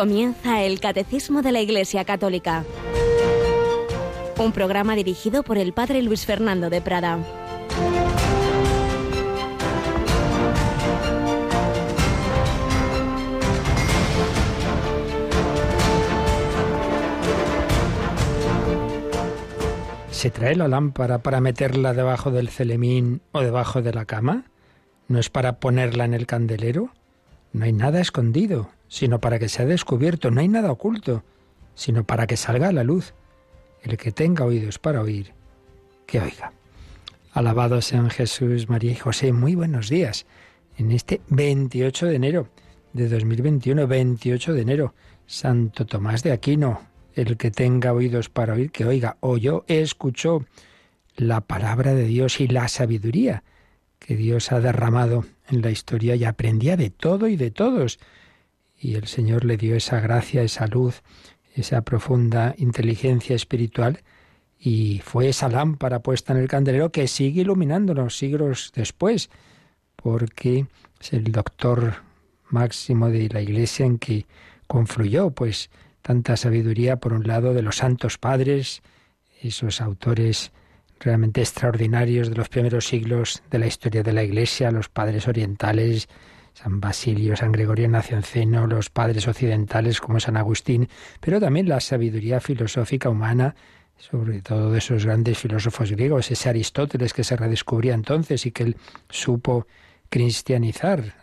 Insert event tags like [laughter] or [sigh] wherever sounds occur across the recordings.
Comienza el Catecismo de la Iglesia Católica. Un programa dirigido por el Padre Luis Fernando de Prada. ¿Se trae la lámpara para meterla debajo del celemín o debajo de la cama? ¿No es para ponerla en el candelero? No hay nada escondido, sino para que sea descubierto. No hay nada oculto, sino para que salga a la luz. El que tenga oídos para oír, que oiga. Alabados sean Jesús, María y José. Muy buenos días. En este 28 de enero de 2021, 28 de enero, Santo Tomás de Aquino, el que tenga oídos para oír, que oiga. Oyó, escuchó la palabra de Dios y la sabiduría que Dios ha derramado en la historia y aprendía de todo y de todos. Y el Señor le dio esa gracia, esa luz, esa profunda inteligencia espiritual y fue esa lámpara puesta en el candelero que sigue iluminándonos siglos después, porque es el doctor máximo de la Iglesia en que confluyó, pues, tanta sabiduría, por un lado, de los santos padres, esos autores realmente extraordinarios de los primeros siglos de la historia de la Iglesia, los padres orientales, San Basilio, San Gregorio Nacianceno, los padres occidentales como San Agustín, pero también la sabiduría filosófica humana, sobre todo de esos grandes filósofos griegos, ese Aristóteles que se redescubría entonces y que él supo cristianizar,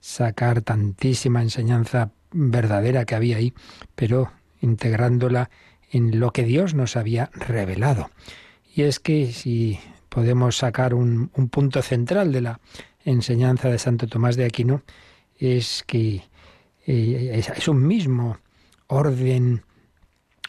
sacar tantísima enseñanza verdadera que había ahí, pero integrándola en lo que Dios nos había revelado. Y es que si podemos sacar un, punto central de la enseñanza de Santo Tomás de Aquino, es que eh, es un mismo orden,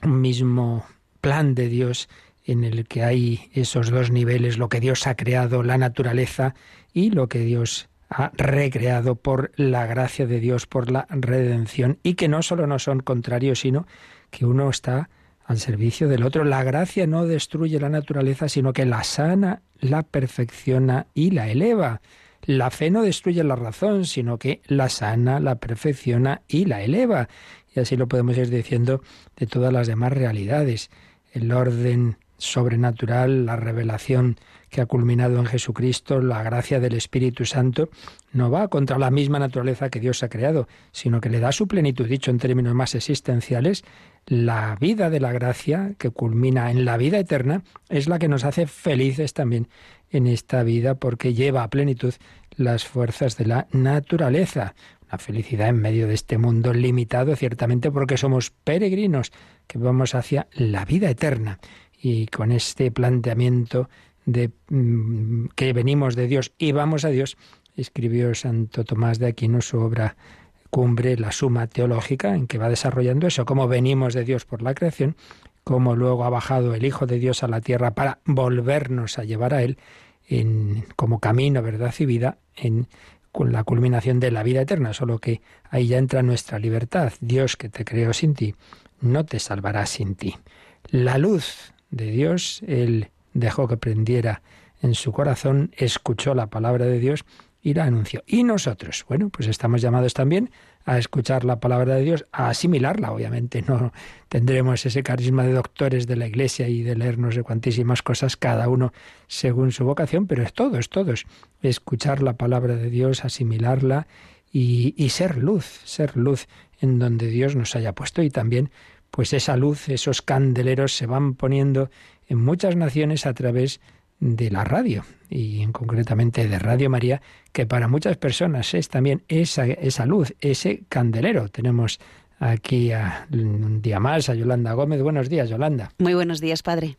un mismo plan de Dios en el que hay esos dos niveles, lo que Dios ha creado, la naturaleza, y lo que Dios ha recreado por la gracia de Dios, por la redención, y que no solo no son contrarios, sino que uno está al servicio del otro. La gracia no destruye la naturaleza, sino que la sana, la perfecciona y la eleva. La fe no destruye la razón, sino que la sana, la perfecciona y la eleva. Y así lo podemos ir diciendo de todas las demás realidades. El orden sobrenatural, la revelación que ha culminado en Jesucristo, la gracia del Espíritu Santo, no va contra la misma naturaleza que Dios ha creado, sino que le da su plenitud, dicho en términos más existenciales, la vida de la gracia que culmina en la vida eterna es la que nos hace felices también en esta vida porque lleva a plenitud las fuerzas de la naturaleza. Una felicidad en medio de este mundo limitado, ciertamente porque somos peregrinos que vamos hacia la vida eterna. Y con este planteamiento de mm, que venimos de Dios y vamos a Dios, escribió Santo Tomás de Aquino su obra cumbre, la suma teológica, en que va desarrollando eso, cómo venimos de Dios por la creación, cómo luego ha bajado el Hijo de Dios a la tierra para volvernos a llevar a Él en, como camino, verdad y vida, en con la culminación de la vida eterna, solo que ahí ya entra nuestra libertad. Dios que te creó sin ti, no te salvará sin ti. La luz de Dios, Él dejó que prendiera en su corazón, escuchó la palabra de Dios y la anunció. Y nosotros, bueno, pues estamos llamados también a escuchar la palabra de Dios, a asimilarla, obviamente. No tendremos ese carisma de doctores de la Iglesia y de leernos de cuantísimas cosas, cada uno según su vocación, pero es todos, todos. Escuchar la palabra de Dios, asimilarla y, y ser luz, ser luz en donde Dios nos haya puesto y también pues esa luz, esos candeleros se van poniendo en muchas naciones a través de la radio y en concretamente de Radio María, que para muchas personas es también esa, esa luz, ese candelero. Tenemos aquí a, un día más a Yolanda Gómez. Buenos días, Yolanda. Muy buenos días, padre.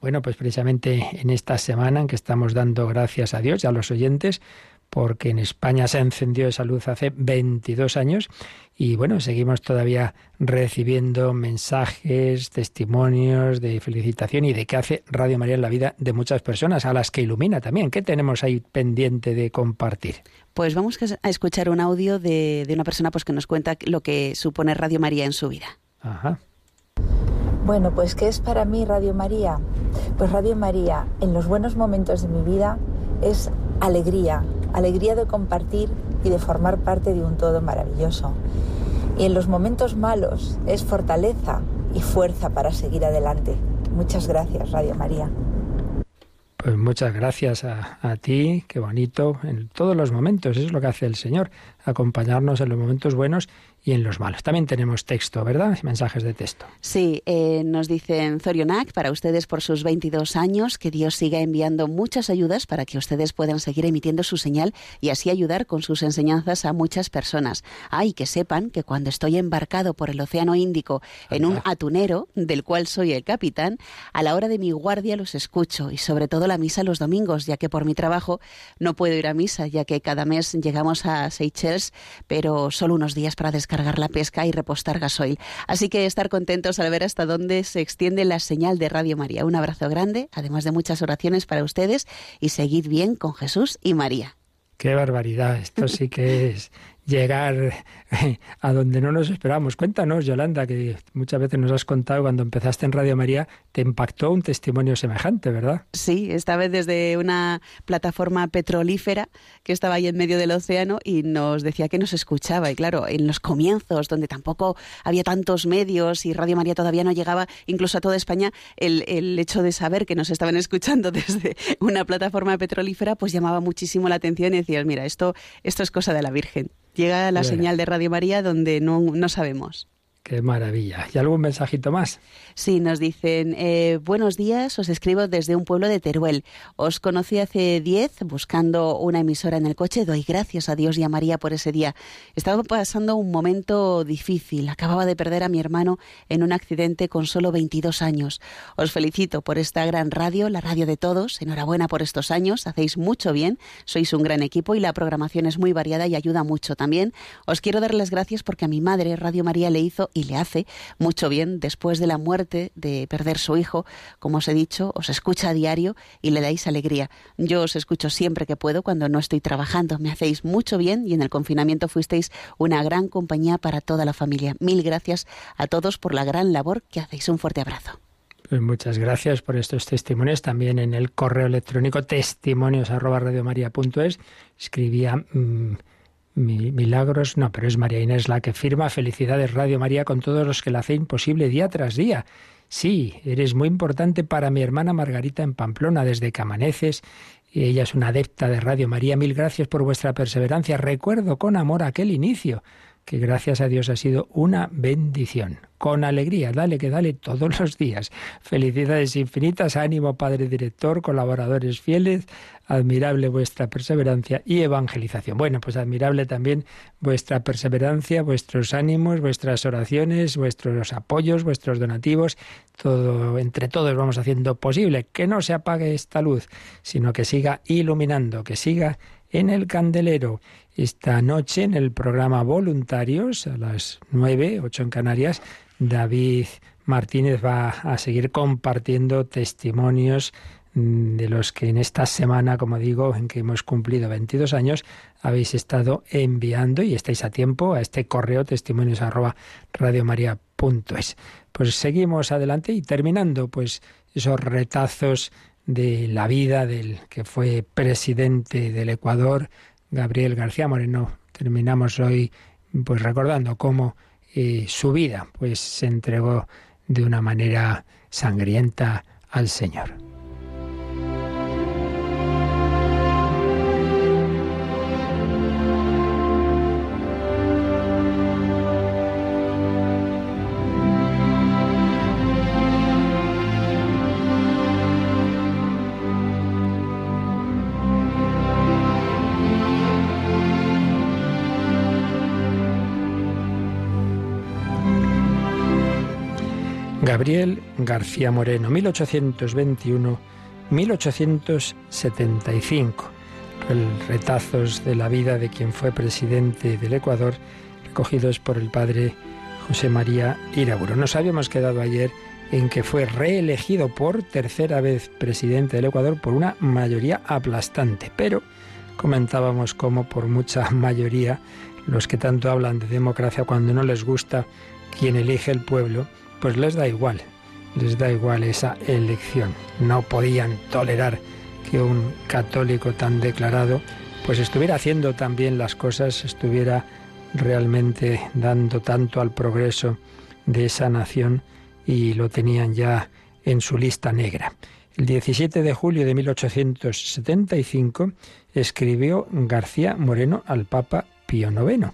Bueno, pues precisamente en esta semana en que estamos dando gracias a Dios y a los oyentes, porque en España se encendió esa luz hace 22 años y bueno, seguimos todavía recibiendo mensajes, testimonios de felicitación y de qué hace Radio María en la vida de muchas personas, a las que ilumina también. ¿Qué tenemos ahí pendiente de compartir? Pues vamos a escuchar un audio de, de una persona pues, que nos cuenta lo que supone Radio María en su vida. Ajá. Bueno, pues ¿qué es para mí Radio María? Pues Radio María en los buenos momentos de mi vida es alegría, alegría de compartir y de formar parte de un todo maravilloso. y en los momentos malos es fortaleza y fuerza para seguir adelante. Muchas gracias, Radio María. Pues muchas gracias a, ti, qué bonito, en todos los momentos, eso es lo que hace el Señor, acompañarnos en los momentos buenos y en los malos. También tenemos texto, ¿verdad? Mensajes de texto. Sí, eh, nos dicen Zorionak, para ustedes por sus 22 años, que Dios siga enviando muchas ayudas para que ustedes puedan seguir emitiendo su señal y así ayudar con sus enseñanzas a muchas personas. Ah, y que sepan que cuando estoy embarcado por el Océano Índico en un atunero, del cual soy el capitán, a la hora de mi guardia los escucho y sobre todo la misa los domingos, ya que por mi trabajo no puedo ir a misa, ya que cada mes llegamos a Seychelles, pero solo unos días para descansar cargar la pesca y repostar gasoil. Así que estar contentos al ver hasta dónde se extiende la señal de Radio María. Un abrazo grande, además de muchas oraciones para ustedes y seguid bien con Jesús y María. Qué barbaridad, esto sí que es llegar a donde no nos esperamos. Cuéntanos, Yolanda, que muchas veces nos has contado cuando empezaste en Radio María, te impactó un testimonio semejante, ¿verdad? Sí, esta vez desde una plataforma petrolífera que estaba ahí en medio del océano y nos decía que nos escuchaba. Y claro, en los comienzos, donde tampoco había tantos medios y Radio María todavía no llegaba incluso a toda España, el, el hecho de saber que nos estaban escuchando [laughs] desde una plataforma petrolífera, pues llamaba muchísimo la atención y decías, mira, esto, esto es cosa de la Virgen llega la señal de Radio María donde no, no sabemos. Qué maravilla. ¿Y algún mensajito más? Sí, nos dicen, eh, buenos días, os escribo desde un pueblo de Teruel. Os conocí hace diez buscando una emisora en el coche. Doy gracias a Dios y a María por ese día. Estaba pasando un momento difícil. Acababa de perder a mi hermano en un accidente con solo 22 años. Os felicito por esta gran radio, la radio de todos. Enhorabuena por estos años. Hacéis mucho bien. Sois un gran equipo y la programación es muy variada y ayuda mucho también. Os quiero dar las gracias porque a mi madre Radio María le hizo y le hace mucho bien después de la muerte, de perder su hijo. Como os he dicho, os escucha a diario y le dais alegría. Yo os escucho siempre que puedo cuando no estoy trabajando. Me hacéis mucho bien y en el confinamiento fuisteis una gran compañía para toda la familia. Mil gracias a todos por la gran labor que hacéis. Un fuerte abrazo. Pues muchas gracias por estos testimonios. También en el correo electrónico testimonios escribía mm, milagros, no, pero es María Inés la que firma Felicidades Radio María con todos los que la hacen posible día tras día. Sí, eres muy importante para mi hermana Margarita en Pamplona desde que amaneces. Ella es una adepta de Radio María. Mil gracias por vuestra perseverancia. Recuerdo con amor aquel inicio que gracias a Dios ha sido una bendición. Con alegría, dale que dale todos los días. Felicidades infinitas, ánimo Padre Director, colaboradores fieles, admirable vuestra perseverancia y evangelización. Bueno, pues admirable también vuestra perseverancia, vuestros ánimos, vuestras oraciones, vuestros apoyos, vuestros donativos, todo entre todos vamos haciendo posible que no se apague esta luz, sino que siga iluminando, que siga en el candelero esta noche en el programa Voluntarios a las nueve, ocho en Canarias. David Martínez va a seguir compartiendo testimonios mm, de los que en esta semana, como digo, en que hemos cumplido 22 años, habéis estado enviando y estáis a tiempo a este correo testimonios arroba. Pues seguimos adelante y terminando pues esos retazos de la vida del que fue presidente del Ecuador, Gabriel García Moreno. Terminamos hoy pues recordando cómo eh, su vida pues se entregó de una manera sangrienta al Señor. Gabriel García Moreno, 1821-1875. El retazos de la vida de quien fue presidente del Ecuador, recogidos por el padre José María Iraguro. Nos habíamos quedado ayer en que fue reelegido por tercera vez presidente del Ecuador por una mayoría aplastante, pero comentábamos cómo por mucha [laughs] mayoría los que tanto hablan de democracia cuando no les gusta quien elige el pueblo, pues les da igual, les da igual esa elección. No podían tolerar que un católico tan declarado pues estuviera haciendo también las cosas, estuviera realmente dando tanto al progreso de esa nación y lo tenían ya en su lista negra. El 17 de julio de 1875 escribió García Moreno al Papa Pío IX.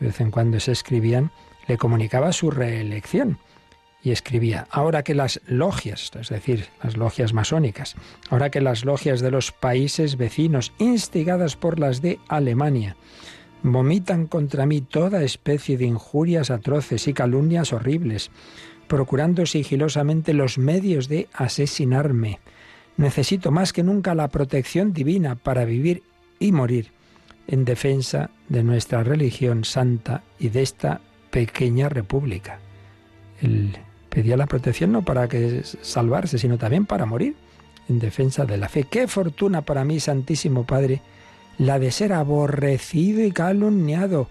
De vez en cuando se escribían, le comunicaba su reelección escribía, ahora que las logias, es decir, las logias masónicas, ahora que las logias de los países vecinos, instigadas por las de Alemania, vomitan contra mí toda especie de injurias atroces y calumnias horribles, procurando sigilosamente los medios de asesinarme. Necesito más que nunca la protección divina para vivir y morir en defensa de nuestra religión santa y de esta pequeña república. Él pedía la protección no para que salvarse, sino también para morir en defensa de la fe. Qué fortuna para mí, Santísimo Padre, la de ser aborrecido y calumniado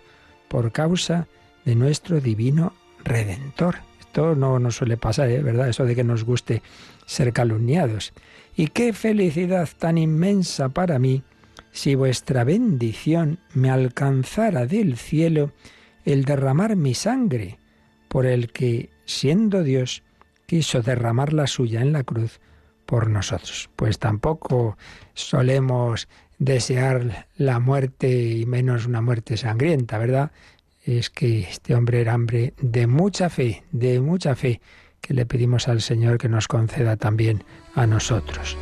por causa de nuestro divino Redentor. Esto no nos suele pasar, ¿eh? ¿verdad? Eso de que nos guste ser calumniados. Y qué felicidad tan inmensa para mí si vuestra bendición me alcanzara del cielo el derramar mi sangre, por el que, siendo Dios, quiso derramar la suya en la cruz por nosotros. Pues tampoco solemos desear la muerte y menos una muerte sangrienta, ¿verdad? Es que este hombre era hombre de mucha fe, de mucha fe, que le pedimos al Señor que nos conceda también a nosotros.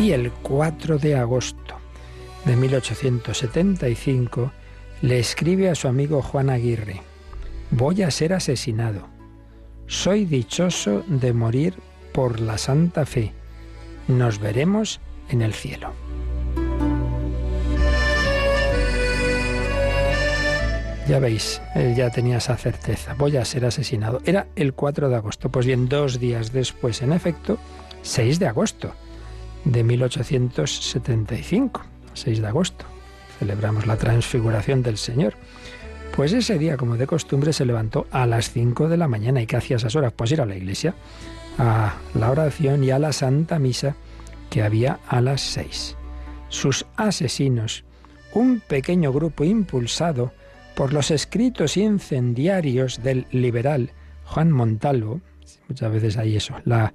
Y el 4 de agosto de 1875 le escribe a su amigo Juan Aguirre, voy a ser asesinado. Soy dichoso de morir por la santa fe nos veremos en el cielo. Ya veis, ya tenía esa certeza. Voy a ser asesinado. Era el 4 de agosto. Pues bien, dos días después, en efecto, 6 de agosto de 1875. 6 de agosto. Celebramos la transfiguración del Señor. Pues ese día, como de costumbre, se levantó a las 5 de la mañana. ¿Y qué hacía esas horas? Pues ir a la iglesia a la oración y a la Santa Misa que había a las seis. Sus asesinos, un pequeño grupo impulsado por los escritos incendiarios del liberal Juan Montalvo, muchas veces hay eso, la,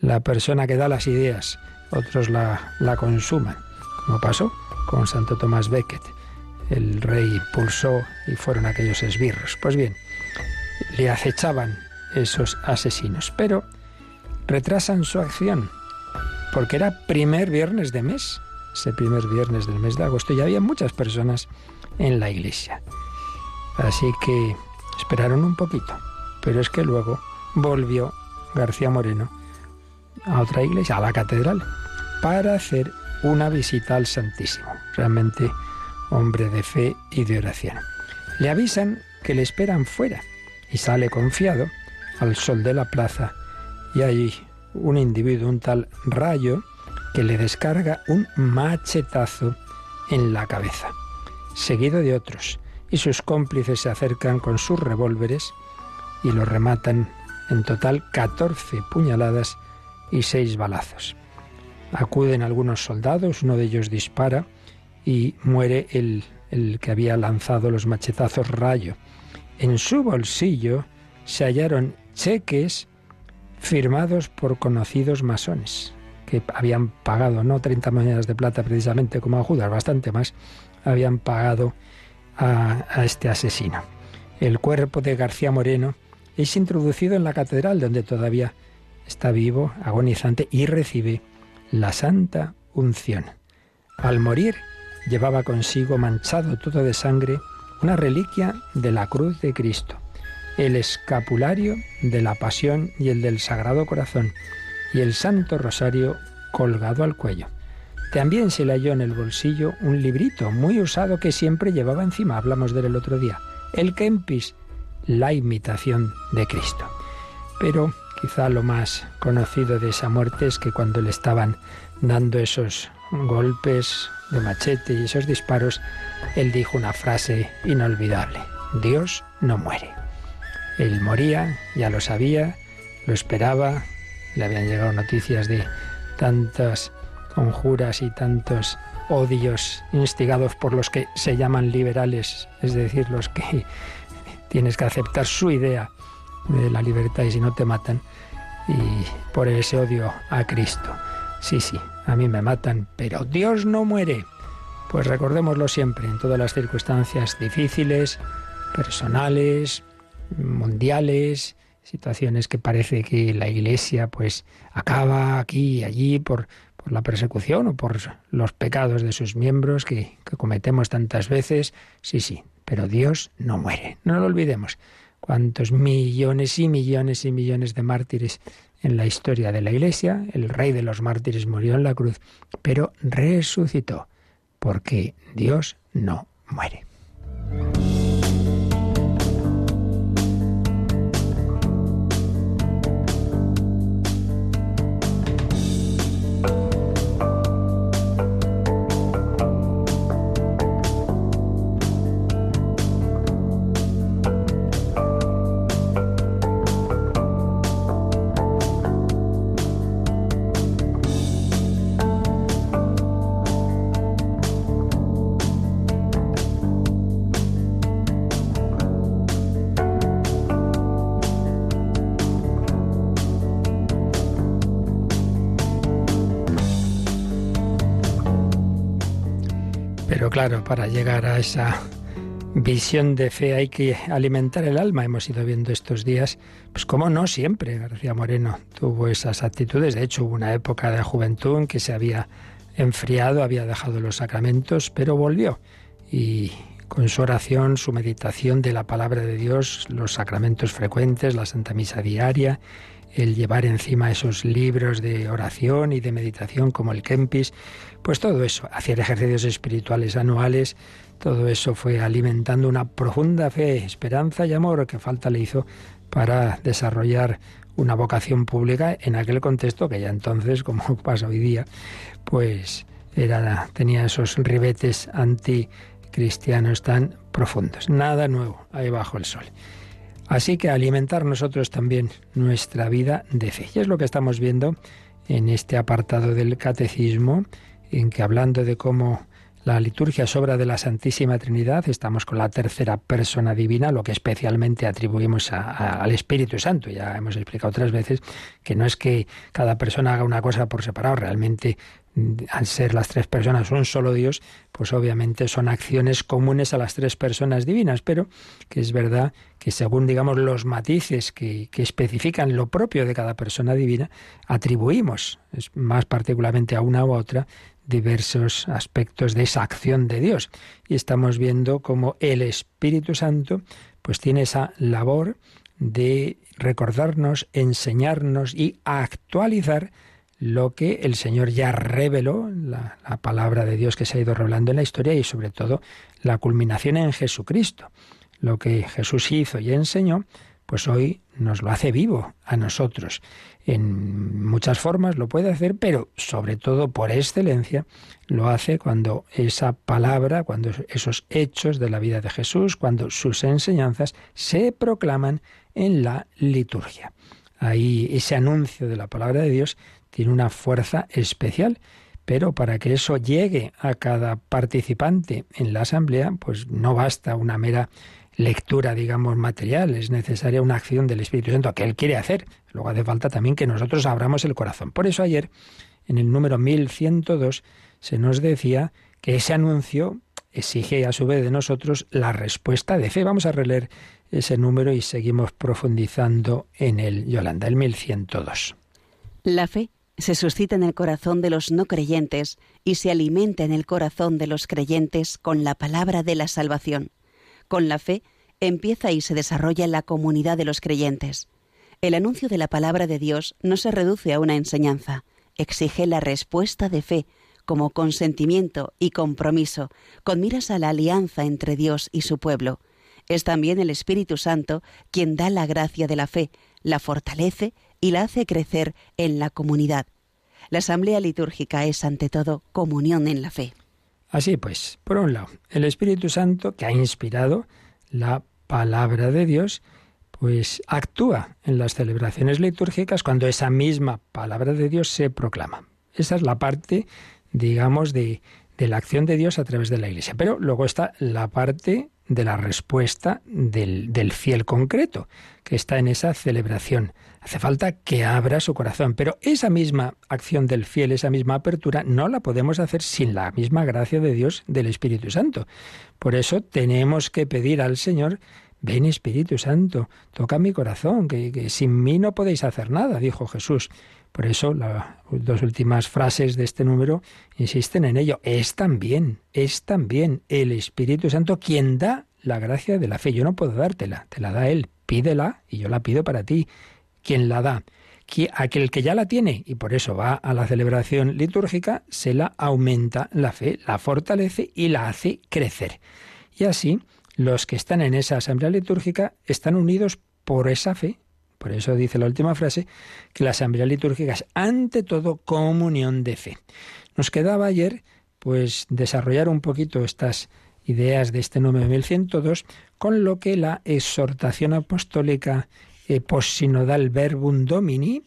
la persona que da las ideas, otros la, la consuman, como pasó con Santo Tomás Becket. El rey impulsó y fueron aquellos esbirros. Pues bien, le acechaban esos asesinos, pero retrasan su acción, porque era primer viernes de mes, ese primer viernes del mes de agosto, y había muchas personas en la iglesia. Así que esperaron un poquito, pero es que luego volvió García Moreno a otra iglesia, a la catedral, para hacer una visita al Santísimo. Realmente hombre de fe y de oración. Le avisan que le esperan fuera y sale confiado al sol de la plaza y hay un individuo, un tal rayo, que le descarga un machetazo en la cabeza, seguido de otros, y sus cómplices se acercan con sus revólveres y lo rematan en total 14 puñaladas y 6 balazos. Acuden algunos soldados, uno de ellos dispara y muere el, el que había lanzado los machetazos rayo. En su bolsillo se hallaron cheques firmados por conocidos masones, que habían pagado, no 30 monedas de plata precisamente como a Judas, bastante más, habían pagado a, a este asesino. El cuerpo de García Moreno es introducido en la catedral donde todavía está vivo, agonizante y recibe la santa unción. Al morir llevaba consigo manchado todo de sangre una reliquia de la cruz de Cristo el escapulario de la Pasión y el del Sagrado Corazón y el Santo Rosario colgado al cuello. También se le halló en el bolsillo un librito muy usado que siempre llevaba encima, hablamos de él el otro día, el Kempis, la imitación de Cristo. Pero quizá lo más conocido de esa muerte es que cuando le estaban dando esos golpes de machete y esos disparos, él dijo una frase inolvidable, Dios no muere. Él moría, ya lo sabía, lo esperaba, le habían llegado noticias de tantas conjuras y tantos odios instigados por los que se llaman liberales, es decir, los que [laughs] tienes que aceptar su idea de la libertad y si no te matan, y por ese odio a Cristo. Sí, sí, a mí me matan, pero Dios no muere. Pues recordémoslo siempre, en todas las circunstancias difíciles, personales, mundiales, situaciones que parece que la Iglesia pues acaba aquí y allí por, por la persecución o por los pecados de sus miembros que, que cometemos tantas veces. Sí, sí, pero Dios no muere, no lo olvidemos. Cuántos millones y millones y millones de mártires en la historia de la Iglesia, el rey de los mártires murió en la cruz, pero resucitó porque Dios no muere. Claro, para llegar a esa visión de fe hay que alimentar el alma. Hemos ido viendo estos días, pues como no siempre, García Moreno tuvo esas actitudes. De hecho, hubo una época de juventud en que se había enfriado, había dejado los sacramentos, pero volvió. Y con su oración, su meditación de la palabra de Dios, los sacramentos frecuentes, la Santa Misa diaria, el llevar encima esos libros de oración y de meditación como el Kempis, pues todo eso, hacer ejercicios espirituales anuales, todo eso fue alimentando una profunda fe, esperanza y amor que falta le hizo para desarrollar una vocación pública en aquel contexto que ya entonces, como [laughs] pasa hoy día, pues era, tenía esos ribetes anticristianos tan profundos. Nada nuevo ahí bajo el sol. Así que alimentar nosotros también nuestra vida de fe. Y es lo que estamos viendo en este apartado del catecismo, en que hablando de cómo la liturgia es obra de la Santísima Trinidad, estamos con la tercera persona divina, lo que especialmente atribuimos al Espíritu Santo. Ya hemos explicado otras veces que no es que cada persona haga una cosa por separado, realmente al ser las tres personas un solo Dios, pues obviamente son acciones comunes a las tres personas divinas, pero que es verdad que según digamos los matices que, que especifican lo propio de cada persona divina, atribuimos más particularmente a una u otra diversos aspectos de esa acción de Dios. Y estamos viendo cómo el Espíritu Santo pues tiene esa labor de recordarnos, enseñarnos y actualizar lo que el Señor ya reveló, la, palabra de Dios que se ha ido revelando en la historia y sobre todo la culminación en Jesucristo. Lo que Jesús hizo y enseñó, pues hoy nos lo hace vivo a nosotros. En muchas formas lo puede hacer, pero sobre todo por excelencia lo hace cuando esa palabra, cuando esos hechos de la vida de Jesús, cuando sus enseñanzas se proclaman en la liturgia. Ahí ese anuncio de la palabra de Dios tiene una fuerza especial. Pero para que eso llegue a cada participante en la asamblea, pues no basta una mera lectura, digamos, material, es necesaria una acción del Espíritu Santo que Él quiere hacer. Luego hace falta también que nosotros abramos el corazón. Por eso ayer, en el número 1102, se nos decía que ese anuncio exige a su vez de nosotros la respuesta de fe. Vamos a releer ese número y seguimos profundizando en el Yolanda, el 1102. La fe se suscita en el corazón de los no creyentes y se alimenta en el corazón de los creyentes con la palabra de la salvación. Con la fe empieza y se desarrolla la comunidad de los creyentes. El anuncio de la palabra de Dios no se reduce a una enseñanza, exige la respuesta de fe como consentimiento y compromiso, con miras a la alianza entre Dios y su pueblo. Es también el Espíritu Santo quien da la gracia de la fe, la fortalece y la hace crecer en la comunidad. La asamblea litúrgica es ante todo comunión en la fe. Así pues, por un lado, el Espíritu Santo que ha inspirado la palabra de Dios, pues actúa en las celebraciones litúrgicas cuando esa misma palabra de Dios se proclama. Esa es la parte, digamos, de, de la acción de Dios a través de la Iglesia. Pero luego está la parte de la respuesta del, del, fiel concreto, que está en esa celebración. Hace falta que abra su corazón, pero esa misma acción del fiel, esa misma apertura, no la podemos hacer sin la misma gracia de Dios del Espíritu Santo. Por eso tenemos que pedir al Señor Ven Espíritu Santo, toca mi corazón, que, sin mí no podéis hacer nada, dijo Jesús. Por eso las dos últimas frases de este número insisten en ello. Es también, es también el Espíritu Santo quien da la gracia de la fe. Yo no puedo dártela, te la da Él. Pídela y yo la pido para ti. Quien la da. Aquel que ya la tiene y por eso va a la celebración litúrgica, se la aumenta la fe, la fortalece y la hace crecer. Y así, los que están en esa asamblea litúrgica están unidos por esa fe. Por eso dice la última frase que la asamblea litúrgica es ante todo comunión de fe. Nos quedaba ayer pues desarrollar un poquito estas ideas de este número 1102 con lo que la exhortación apostólica eh, postsinodal Verbum Domini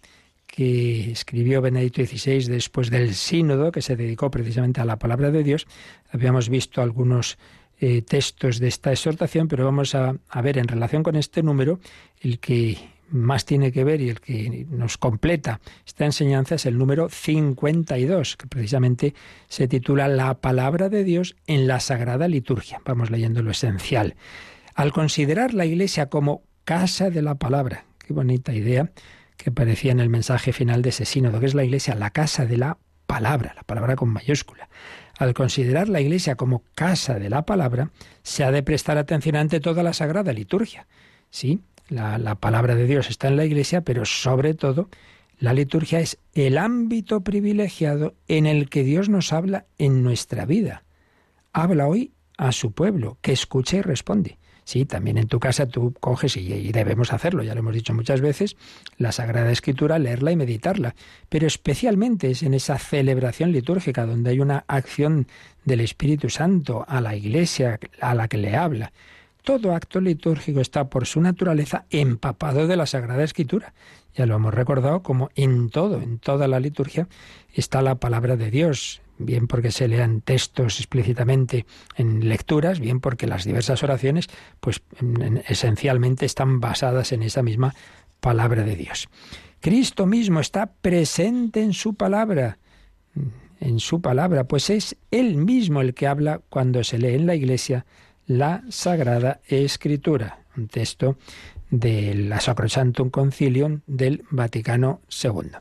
que escribió Benedicto XVI después del sínodo que se dedicó precisamente a la palabra de Dios. Habíamos visto algunos eh, textos de esta exhortación, pero vamos a, ver en relación con este número el que más tiene que ver y el que nos completa esta enseñanza es el número 52, que precisamente se titula La palabra de Dios en la Sagrada Liturgia. Vamos leyendo lo esencial. Al considerar la Iglesia como casa de la palabra, qué bonita idea que aparecía en el mensaje final de ese sínodo, que es la Iglesia, la casa de la palabra, la palabra con mayúscula. Al considerar la Iglesia como casa de la palabra, se ha de prestar atención ante toda la sagrada liturgia. Sí, la, la palabra de Dios está en la Iglesia, pero sobre todo la liturgia es el ámbito privilegiado en el que Dios nos habla en nuestra vida. Habla hoy a su pueblo, que escucha y responde. Sí, también en tu casa tú coges y, debemos hacerlo, ya lo hemos dicho muchas veces, la Sagrada Escritura, leerla y meditarla, pero especialmente es en esa celebración litúrgica donde hay una acción del Espíritu Santo a la Iglesia a la que le habla. Todo acto litúrgico está por su naturaleza empapado de la Sagrada Escritura. Ya lo hemos recordado como en todo, en toda la liturgia está la palabra de Dios, bien porque se lean textos explícitamente en lecturas, bien porque las diversas oraciones, pues esencialmente están basadas en esa misma palabra de Dios. Cristo mismo está presente en su palabra, en su palabra, pues es Él mismo el que habla cuando se lee en la Iglesia la Sagrada Escritura, un texto de la Sacrosantum Concilium del Vaticano II.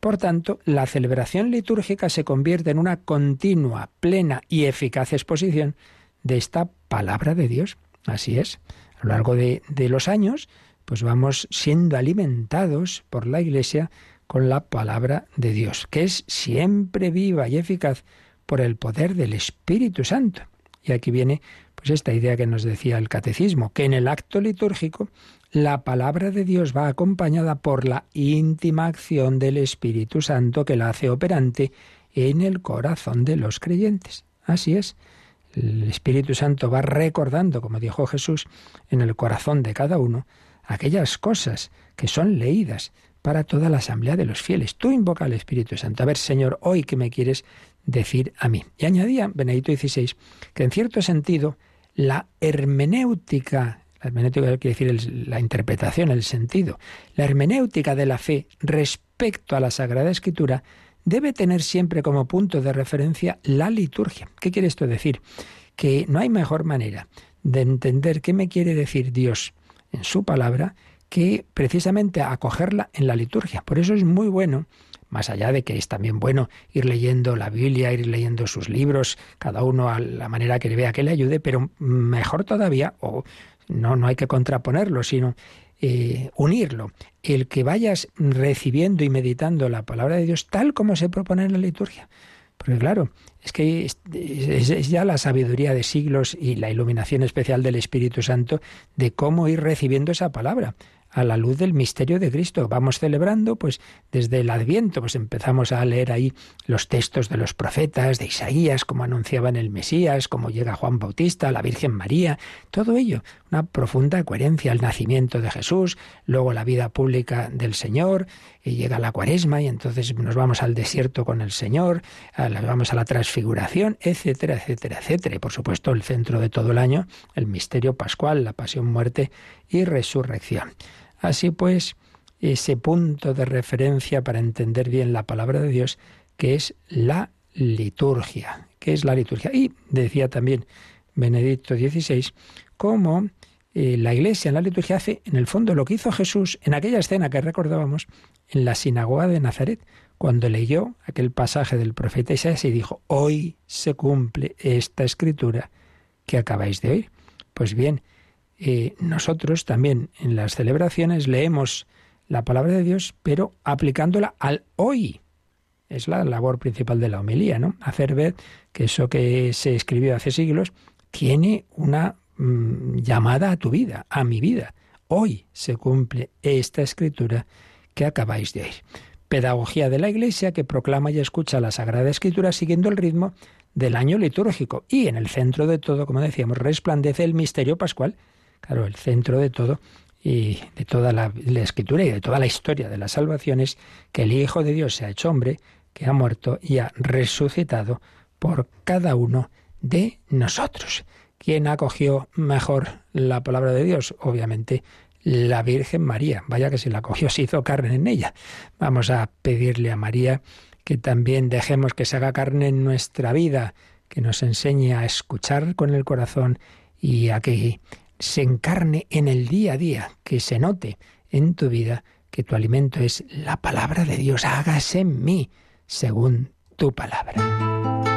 Por tanto, la celebración litúrgica se convierte en una continua, plena y eficaz exposición de esta palabra de Dios. Así es. A lo largo de, de los años, pues vamos siendo alimentados por la Iglesia con la palabra de Dios, que es siempre viva y eficaz por el poder del Espíritu Santo. Y aquí viene pues esta idea que nos decía el catecismo, que en el acto litúrgico la palabra de Dios va acompañada por la íntima acción del Espíritu Santo que la hace operante en el corazón de los creyentes. Así es. El Espíritu Santo va recordando, como dijo Jesús, en el corazón de cada uno aquellas cosas que son leídas para toda la asamblea de los fieles. Tú invoca al Espíritu Santo. A ver, Señor, hoy que me quieres decir a mí. Y añadía Benedito XVI que en cierto sentido la hermenéutica, la hermenéutica quiere decir la interpretación, el sentido, la hermenéutica de la fe respecto a la Sagrada Escritura debe tener siempre como punto de referencia la liturgia. ¿Qué quiere esto decir? Que no hay mejor manera de entender qué me quiere decir Dios en su palabra que precisamente acogerla en la liturgia. Por eso es muy bueno más allá de que es también bueno ir leyendo la Biblia, ir leyendo sus libros, cada uno a la manera que le vea que le ayude, pero mejor todavía, o no, no hay que contraponerlo, sino eh, unirlo, el que vayas recibiendo y meditando la palabra de Dios tal como se propone en la liturgia. Porque claro, es que es, ya la sabiduría de siglos y la iluminación especial del Espíritu Santo de cómo ir recibiendo esa palabra. a la luz del misterio de Cristo. Vamos celebrando, pues desde el Adviento, pues empezamos a leer ahí los textos de los profetas, de Isaías, como anunciaban el Mesías, cómo llega Juan Bautista, la Virgen María, todo ello, una profunda coherencia, el nacimiento de Jesús, luego la vida pública del Señor, y llega la cuaresma y entonces nos vamos al desierto con el Señor, vamos a la transfiguración, etcétera, etcétera, etcétera. Y por supuesto el centro de todo el año, el misterio pascual, la pasión, muerte y resurrección. Así pues, ese punto de referencia para entender bien la palabra de Dios, que es la liturgia. ¿Qué es la liturgia? Y decía también Benedicto XVI, cómo eh, la Iglesia en la liturgia hace, en el fondo, lo que hizo Jesús en aquella escena que recordábamos en la sinagoga de Nazaret, cuando leyó aquel pasaje del profeta Isaías y dijo, hoy se cumple esta escritura que acabáis de oír. Pues bien, eh, nosotros también en las celebraciones leemos la palabra de Dios, pero aplicándola al hoy. Es la labor principal de la homilía, ¿no? Hacer ver que eso que se escribió hace siglos tiene una mm, llamada a tu vida, a mi vida. Hoy se cumple esta escritura que acabáis de oír. Pedagogía de la Iglesia que proclama y escucha la Sagrada Escritura siguiendo el ritmo del año litúrgico. Y en el centro de todo, como decíamos, resplandece el misterio pascual Claro, el centro de todo y de toda la, escritura y de toda la historia de la salvación es que el Hijo de Dios se ha hecho hombre, que ha muerto y ha resucitado por cada uno de nosotros. ¿Quién acogió mejor la palabra de Dios? Obviamente la Virgen María. Vaya que si la acogió se hizo carne en ella. Vamos a pedirle a María que también dejemos que se haga carne en nuestra vida, que nos enseñe a escuchar con el corazón y a que se encarne en el día a día, que se note en tu vida que tu alimento es la palabra de Dios, hágase en mí según tu palabra.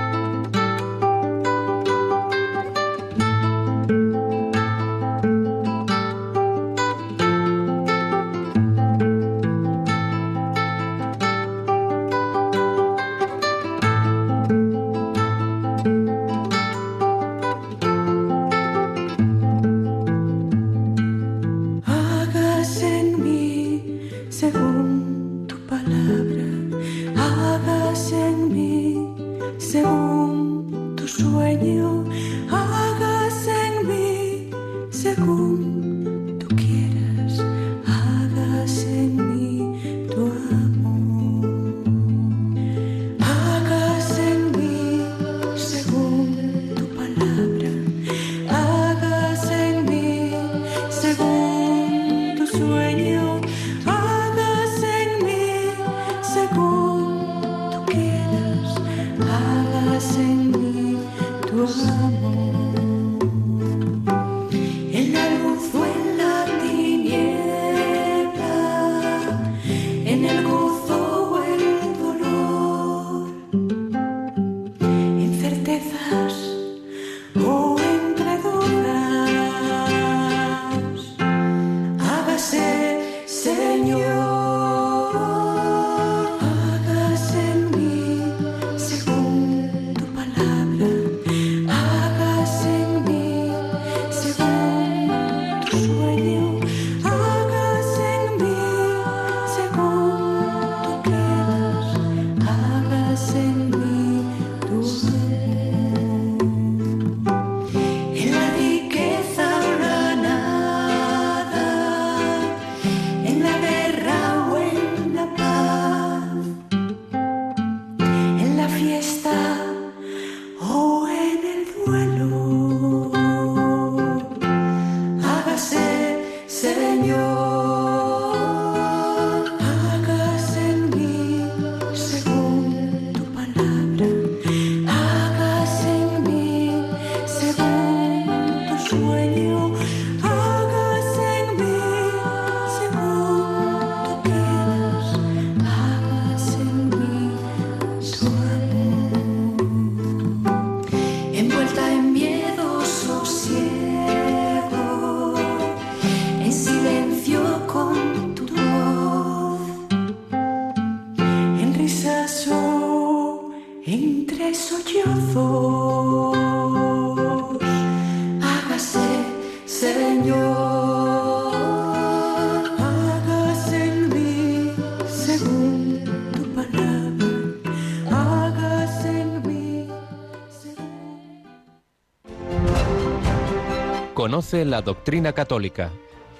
Conoce la doctrina católica.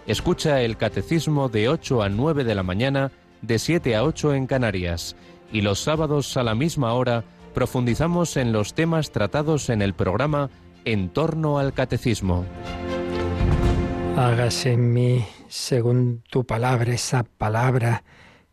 Escucha el catecismo de 8 a 9 de la mañana, de 7 a 8 en Canarias. Y los sábados a la misma hora profundizamos en los temas tratados en el programa En torno al catecismo. Hágase en mí, según tu palabra, esa palabra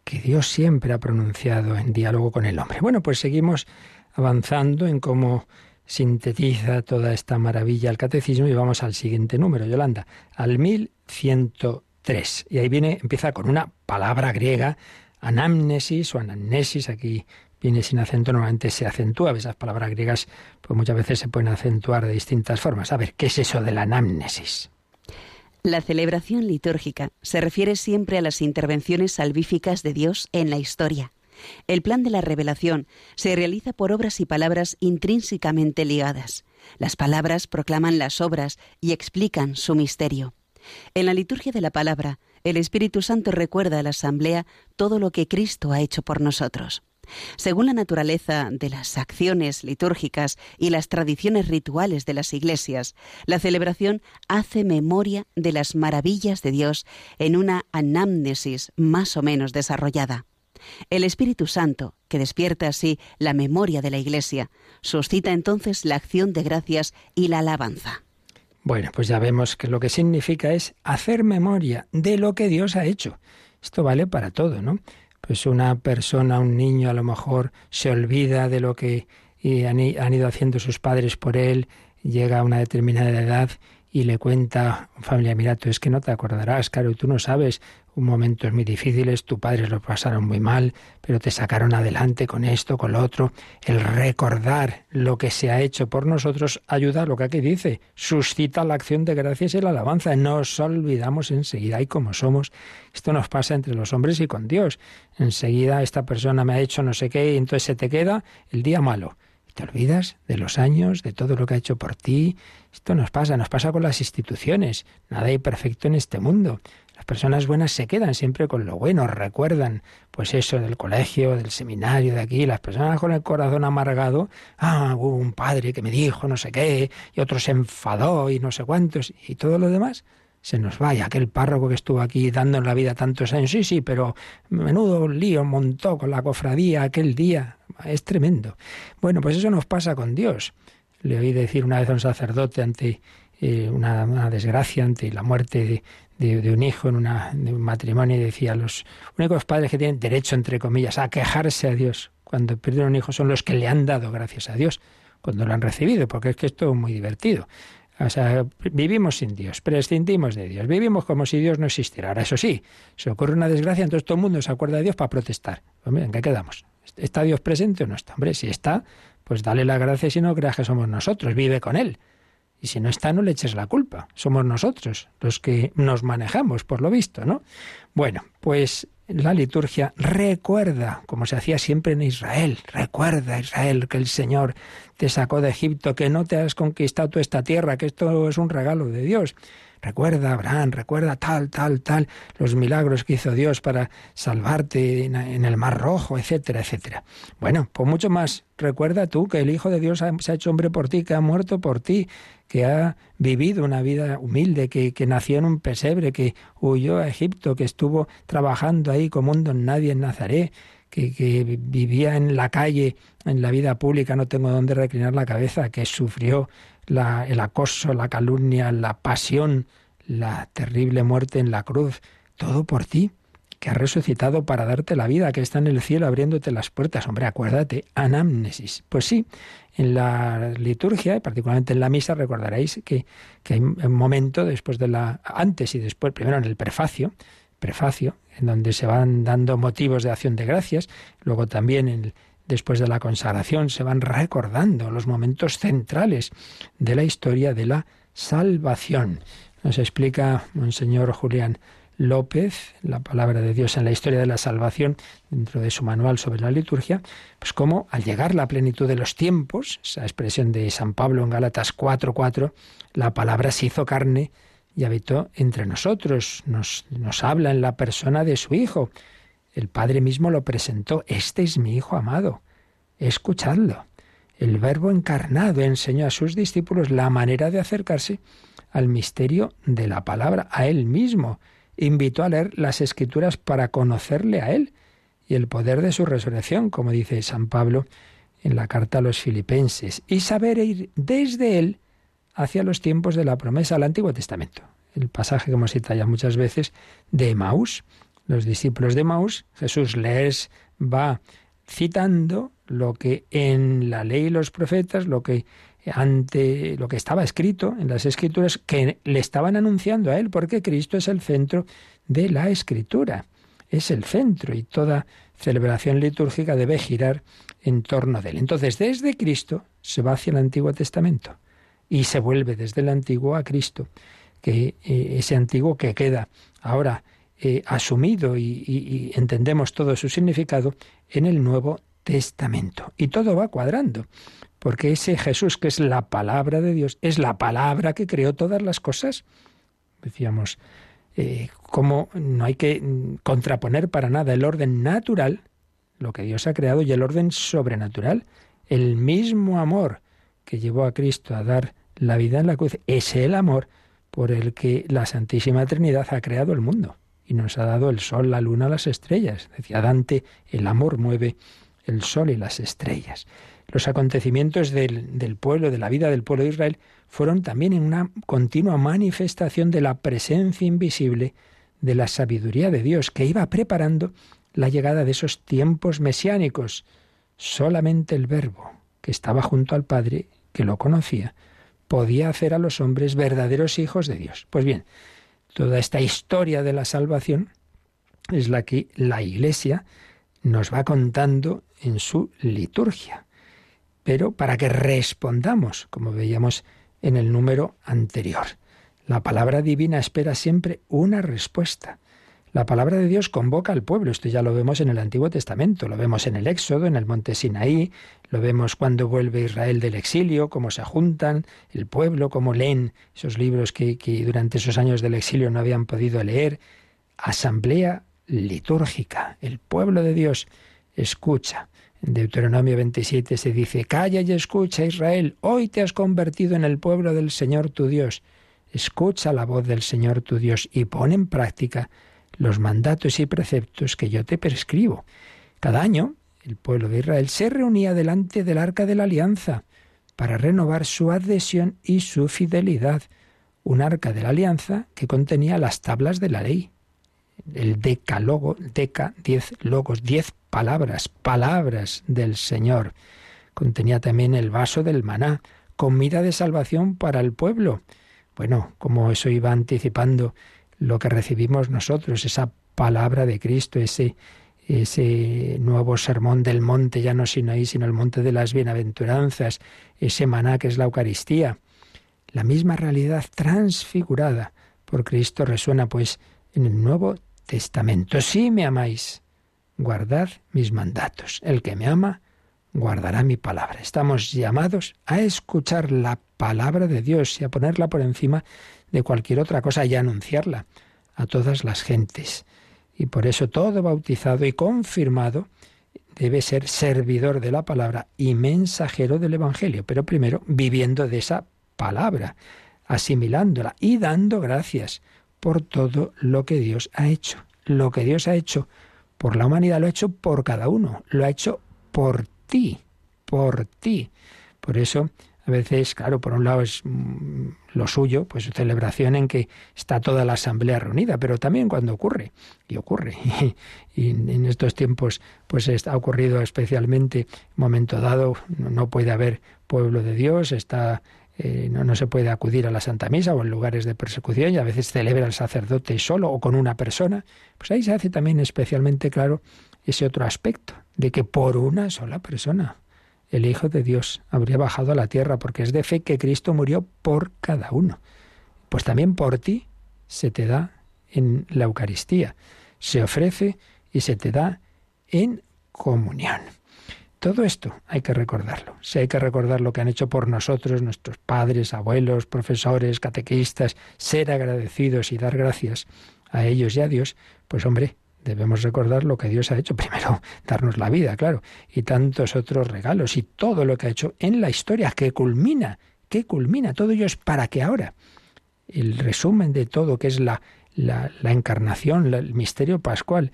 que Dios siempre ha pronunciado en diálogo con el hombre. Bueno, pues seguimos avanzando en cómo sintetiza toda esta maravilla el catecismo y vamos al siguiente número, Yolanda, al 1103. Y ahí viene, empieza con una palabra griega, anamnesis o anamnesis, aquí viene sin acento, normalmente se acentúa, esas palabras griegas pues muchas veces se pueden acentuar de distintas formas. A ver, ¿qué es eso de la anamnesis? La celebración litúrgica se refiere siempre a las intervenciones salvíficas de Dios en la historia. El plan de la revelación se realiza por obras y palabras intrínsecamente ligadas. Las palabras proclaman las obras y explican su misterio. En la liturgia de la palabra, el Espíritu Santo recuerda a la Asamblea todo lo que Cristo ha hecho por nosotros. Según la naturaleza de las acciones litúrgicas y las tradiciones rituales de las iglesias, la celebración hace memoria de las maravillas de Dios en una anamnesis más o menos desarrollada. El Espíritu Santo, que despierta así la memoria de la Iglesia, suscita entonces la acción de gracias y la alabanza. Bueno, pues ya vemos que lo que significa es hacer memoria de lo que Dios ha hecho. Esto vale para todo, ¿no? pues una persona, un niño a lo mejor se olvida de lo que han, ido haciendo sus padres por él, llega a una determinada edad y le cuenta familia, mira, tú es que no te acordarás, claro, tú no sabes momentos muy difíciles, tu padre lo pasaron muy mal, pero te sacaron adelante con esto, con lo otro. El recordar lo que se ha hecho por nosotros ayuda a lo que aquí dice, suscita la acción de gracias y la alabanza. Nos olvidamos enseguida y como somos. Esto nos pasa entre los hombres y con Dios. Enseguida esta persona me ha hecho no sé qué y entonces se te queda el día malo. Te olvidas de los años, de todo lo que ha hecho por ti. Esto nos pasa, nos pasa con las instituciones. Nada hay perfecto en este mundo. Las personas buenas se quedan siempre con lo bueno, recuerdan, pues eso del colegio, del seminario, de aquí. Las personas con el corazón amargado, ah, hubo un padre que me dijo no sé qué, y otro se enfadó y no sé cuántos, y todo lo demás se nos vaya. Aquel párroco que estuvo aquí dando en la vida tantos años, sí, sí, pero menudo lío montó con la cofradía aquel día. Es tremendo. Bueno, pues eso nos pasa con Dios. Le oí decir una vez a un sacerdote ante eh, una, desgracia, ante la muerte de, de, un hijo en, una, un matrimonio y decía, los únicos padres que tienen derecho, entre comillas, a quejarse a Dios cuando pierden un hijo son los que le han dado gracias a Dios cuando lo han recibido, porque es que esto es muy divertido. O sea, vivimos sin Dios, prescindimos de Dios, vivimos como si Dios no existiera. Ahora, eso sí, se ocurre una desgracia, entonces todo el mundo se acuerda de Dios para protestar. Hombre, ¿en qué quedamos? ¿Está Dios presente o no está? Hombre, si está, pues dale la gracia si no creas que somos nosotros, vive con Él. Y si no está, no le eches la culpa. Somos nosotros los que nos manejamos, por lo visto, ¿no? Bueno, pues la liturgia recuerda, como se hacía siempre en Israel, recuerda Israel que el Señor te sacó de Egipto, que no te has conquistado esta tierra, que esto es un regalo de Dios. Recuerda, Abraham, recuerda tal, tal, tal, los milagros que hizo Dios para salvarte en, el Mar Rojo, etcétera, etcétera. Bueno, pues mucho más. Recuerda tú que el Hijo de Dios se ha hecho hombre por ti, que ha muerto por ti, que ha vivido una vida humilde, que, que, nació en un pesebre, que huyó a Egipto, que estuvo trabajando ahí como un don nadie en Nazaret, que, que, vivía en la calle, en la vida pública, no tengo dónde reclinar la cabeza, que sufrió el acoso, la calumnia, la pasión, la terrible muerte en la cruz, todo por ti, que ha resucitado para darte la vida, que está en el cielo abriéndote las puertas. Hombre, acuérdate, anamnesis. Pues sí, en la liturgia, particularmente en la misa, recordaréis que, que hay un momento después de la, antes y después, primero en el prefacio, prefacio, en donde se van dando motivos de acción de gracias, luego también en después de la consagración, se van recordando los momentos centrales de la historia de la salvación. Nos explica Monseñor Julián López, la palabra de Dios en la historia de la salvación, dentro de su manual sobre la liturgia, pues cómo al llegar la plenitud de los tiempos, esa expresión de San Pablo en Gálatas 4:4, la palabra se hizo carne y habitó entre nosotros, nos, nos habla en la persona de su Hijo. El Padre mismo lo presentó. Este es mi Hijo amado. Escuchadlo. El Verbo encarnado enseñó a sus discípulos la manera de acercarse al misterio de la palabra, a Él mismo. Invitó a leer las escrituras para conocerle a Él y el poder de su resurrección, como dice San Pablo en la carta a los filipenses, y saber ir desde Él hacia los tiempos de la promesa al Antiguo Testamento. El pasaje que hemos citado ya muchas veces de Maús. Los discípulos de Maús, Jesús les va citando lo que en la ley y los profetas, lo que ante lo que estaba escrito en las escrituras que le estaban anunciando a él, porque Cristo es el centro de la escritura, es el centro y toda celebración litúrgica debe girar en torno de él. Entonces, desde Cristo se va hacia el Antiguo Testamento y se vuelve desde el Antiguo a Cristo, que eh, ese antiguo que queda ahora eh, asumido y, y entendemos todo su significado en el Nuevo Testamento. Y todo va cuadrando porque ese Jesús que es la palabra de Dios, es la palabra que creó todas las cosas. Decíamos, eh, cómo no hay que contraponer para nada el orden natural, lo que Dios ha creado, y el orden sobrenatural. El mismo amor que llevó a Cristo a dar la vida en la cruz es el amor por el que la Santísima Trinidad ha creado el mundo y nos ha dado el sol, la luna, las estrellas. Decía Dante, el amor mueve el sol y las estrellas. Los acontecimientos del, pueblo, de la vida del pueblo de Israel, fueron también en una continua manifestación de la presencia invisible de la sabiduría de Dios, que iba preparando la llegada de esos tiempos mesiánicos. Solamente el Verbo, que estaba junto al Padre, que lo conocía, podía hacer a los hombres verdaderos hijos de Dios. Pues bien, toda esta historia de la salvación es la que la Iglesia nos va contando en su liturgia pero para que respondamos, como veíamos en el número anterior. La palabra divina espera siempre una respuesta. La palabra de Dios convoca al pueblo, esto ya lo vemos en el Antiguo Testamento, lo vemos en el Éxodo, en el monte Sinaí, lo vemos cuando vuelve Israel del exilio, cómo se juntan el pueblo, cómo leen esos libros que, que durante esos años del exilio no habían podido leer. Asamblea litúrgica, el pueblo de Dios escucha. En Deuteronomio 27 se dice, Calla y escucha Israel, hoy te has convertido en el pueblo del Señor tu Dios. Escucha la voz del Señor tu Dios y pon en práctica los mandatos y preceptos que yo te prescribo. Cada año el pueblo de Israel se reunía delante del arca de la alianza para renovar su adhesión y su fidelidad. Un arca de la alianza que contenía las tablas de la ley, el decalogo, deca, diez logos, diez palabras, palabras del Señor. Contenía también el vaso del maná, comida de salvación para el pueblo. Bueno, como eso iba anticipando lo que recibimos nosotros, esa palabra de Cristo, ese, ese nuevo sermón del monte, ya no Sinaí, sino el monte de las bienaventuranzas, ese maná que es la Eucaristía. La misma realidad transfigurada por Cristo resuena pues en el Nuevo Testamento. Si me amáis, guardad mis mandatos. El que me ama, guardará mi palabra. Estamos llamados a escuchar la palabra de Dios y a ponerla por encima de cualquier otra cosa y a anunciarla a todas las gentes. Y por eso todo bautizado y confirmado debe ser servidor de la palabra y mensajero del Evangelio, pero primero viviendo de esa palabra, asimilándola y dando gracias por todo lo que Dios ha hecho. Lo que Dios ha hecho por la humanidad lo ha hecho por cada uno, lo ha hecho por ti, por ti. Por eso, a veces, claro, por un lado es mm, lo suyo, pues celebración en que está toda la asamblea reunida, pero también cuando ocurre, y ocurre, [laughs] y, en estos tiempos pues ha ocurrido especialmente, momento dado, no puede haber pueblo de Dios, está eh, no, no, se puede acudir a la Santa Misa o en lugares de persecución y a veces celebra el sacerdote solo o con una persona, pues ahí se hace también especialmente claro ese otro aspecto, de que por una sola persona el Hijo de Dios habría bajado a la tierra, porque es de fe que Cristo murió por cada uno. Pues también por ti se te da en la Eucaristía, se ofrece y se te da en comunión. Todo esto hay que recordarlo. Si hay que recordar lo que han hecho por nosotros nuestros padres, abuelos, profesores, catequistas, ser agradecidos y dar gracias a ellos y a Dios, pues hombre, debemos recordar lo que Dios ha hecho. [laughs] Primero, darnos la vida, claro, y tantos otros regalos y todo lo que ha hecho en la historia que culmina, que culmina. Todo ello es para que ahora el resumen de todo, que es la, encarnación, el misterio pascual.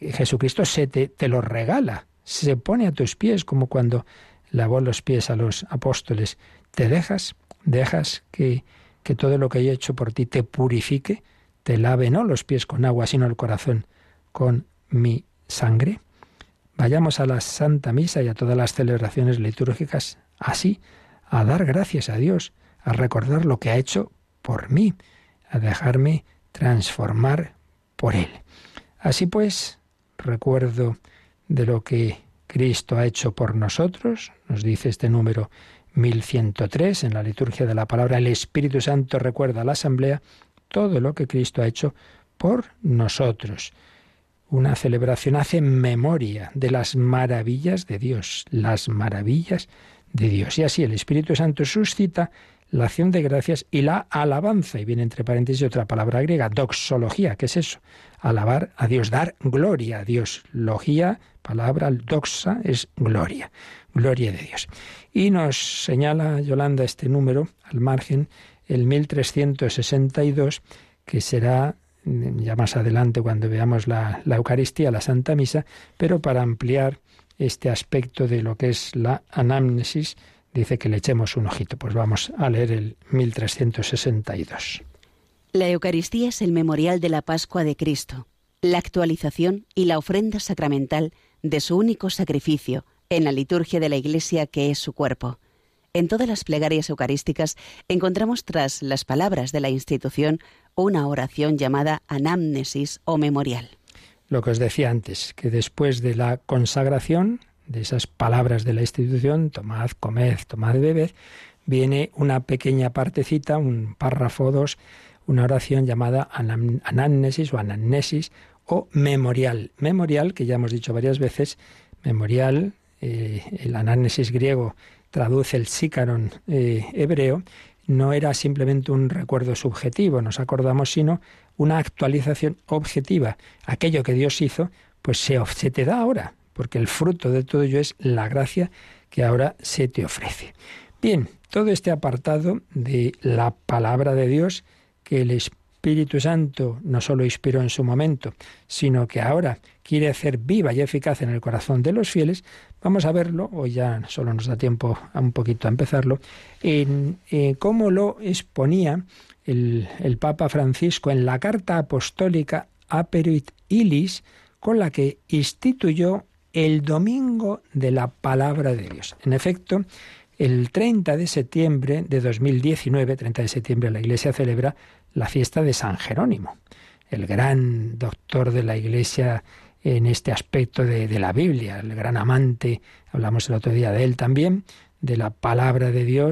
Jesucristo se te, lo regala, se pone a tus pies, como cuando lavó los pies a los apóstoles. Te dejas, dejas que, que todo lo que he hecho por ti te purifique, te lave no los pies con agua, sino el corazón con mi sangre. Vayamos a la Santa Misa y a todas las celebraciones litúrgicas así, a dar gracias a Dios, a recordar lo que ha hecho por mí, a dejarme transformar por Él. Así pues, recuerdo de lo que Cristo ha hecho por nosotros, nos dice este número 1103 en la liturgia de la palabra, el Espíritu Santo recuerda a la asamblea todo lo que Cristo ha hecho por nosotros. Una celebración hace memoria de las maravillas de Dios, las maravillas de Dios. Y así el Espíritu Santo suscita la acción de gracias y la alabanza. Y viene entre paréntesis otra palabra griega, doxología. ¿Qué es eso? Alabar a Dios, dar gloria a Dios. Logía, palabra doxa, es gloria. Gloria de Dios. Y nos señala Yolanda este número al margen, el 1362, que será ya más adelante cuando veamos la, la Eucaristía, la Santa Misa, pero para ampliar este aspecto de lo que es la anamnesis, dice que le echemos un ojito. Pues vamos a leer el 1362. La Eucaristía es el memorial de la Pascua de Cristo, la actualización y la ofrenda sacramental de su único sacrificio en la liturgia de la Iglesia que es su cuerpo. En todas las plegarias eucarísticas encontramos tras las palabras de la institución una oración llamada anamnesis o memorial. Lo que os decía antes, que después de la consagración, de esas palabras de la institución, tomad, comed, tomad, bebed, viene una pequeña partecita, un párrafo dos, una oración llamada anamnesis o anamnesis o memorial. Memorial, que ya hemos dicho varias veces, memorial, eh, el anamnesis griego traduce el sícaron eh, hebreo, no era simplemente un recuerdo subjetivo, nos acordamos, sino una actualización objetiva. Aquello que Dios hizo, pues se, se te da ahora, porque el fruto de todo ello es la gracia que ahora se te ofrece. Bien, todo este apartado de la palabra de Dios que el Espíritu Santo no solo inspiró en su momento, sino que ahora quiere hacer viva y eficaz en el corazón de los fieles, vamos a verlo, hoy ya solo nos da tiempo a un poquito a empezarlo, en, cómo lo exponía el, Papa Francisco en la carta apostólica Aperuit Ilis, con la que instituyó el domingo de la palabra de Dios. En efecto, el 30 de septiembre de 2019, 30 de septiembre, la Iglesia celebra la fiesta de San Jerónimo, el gran doctor de la Iglesia en este aspecto de, de, la Biblia, el gran amante, hablamos el otro día de él también, de la palabra de Dios,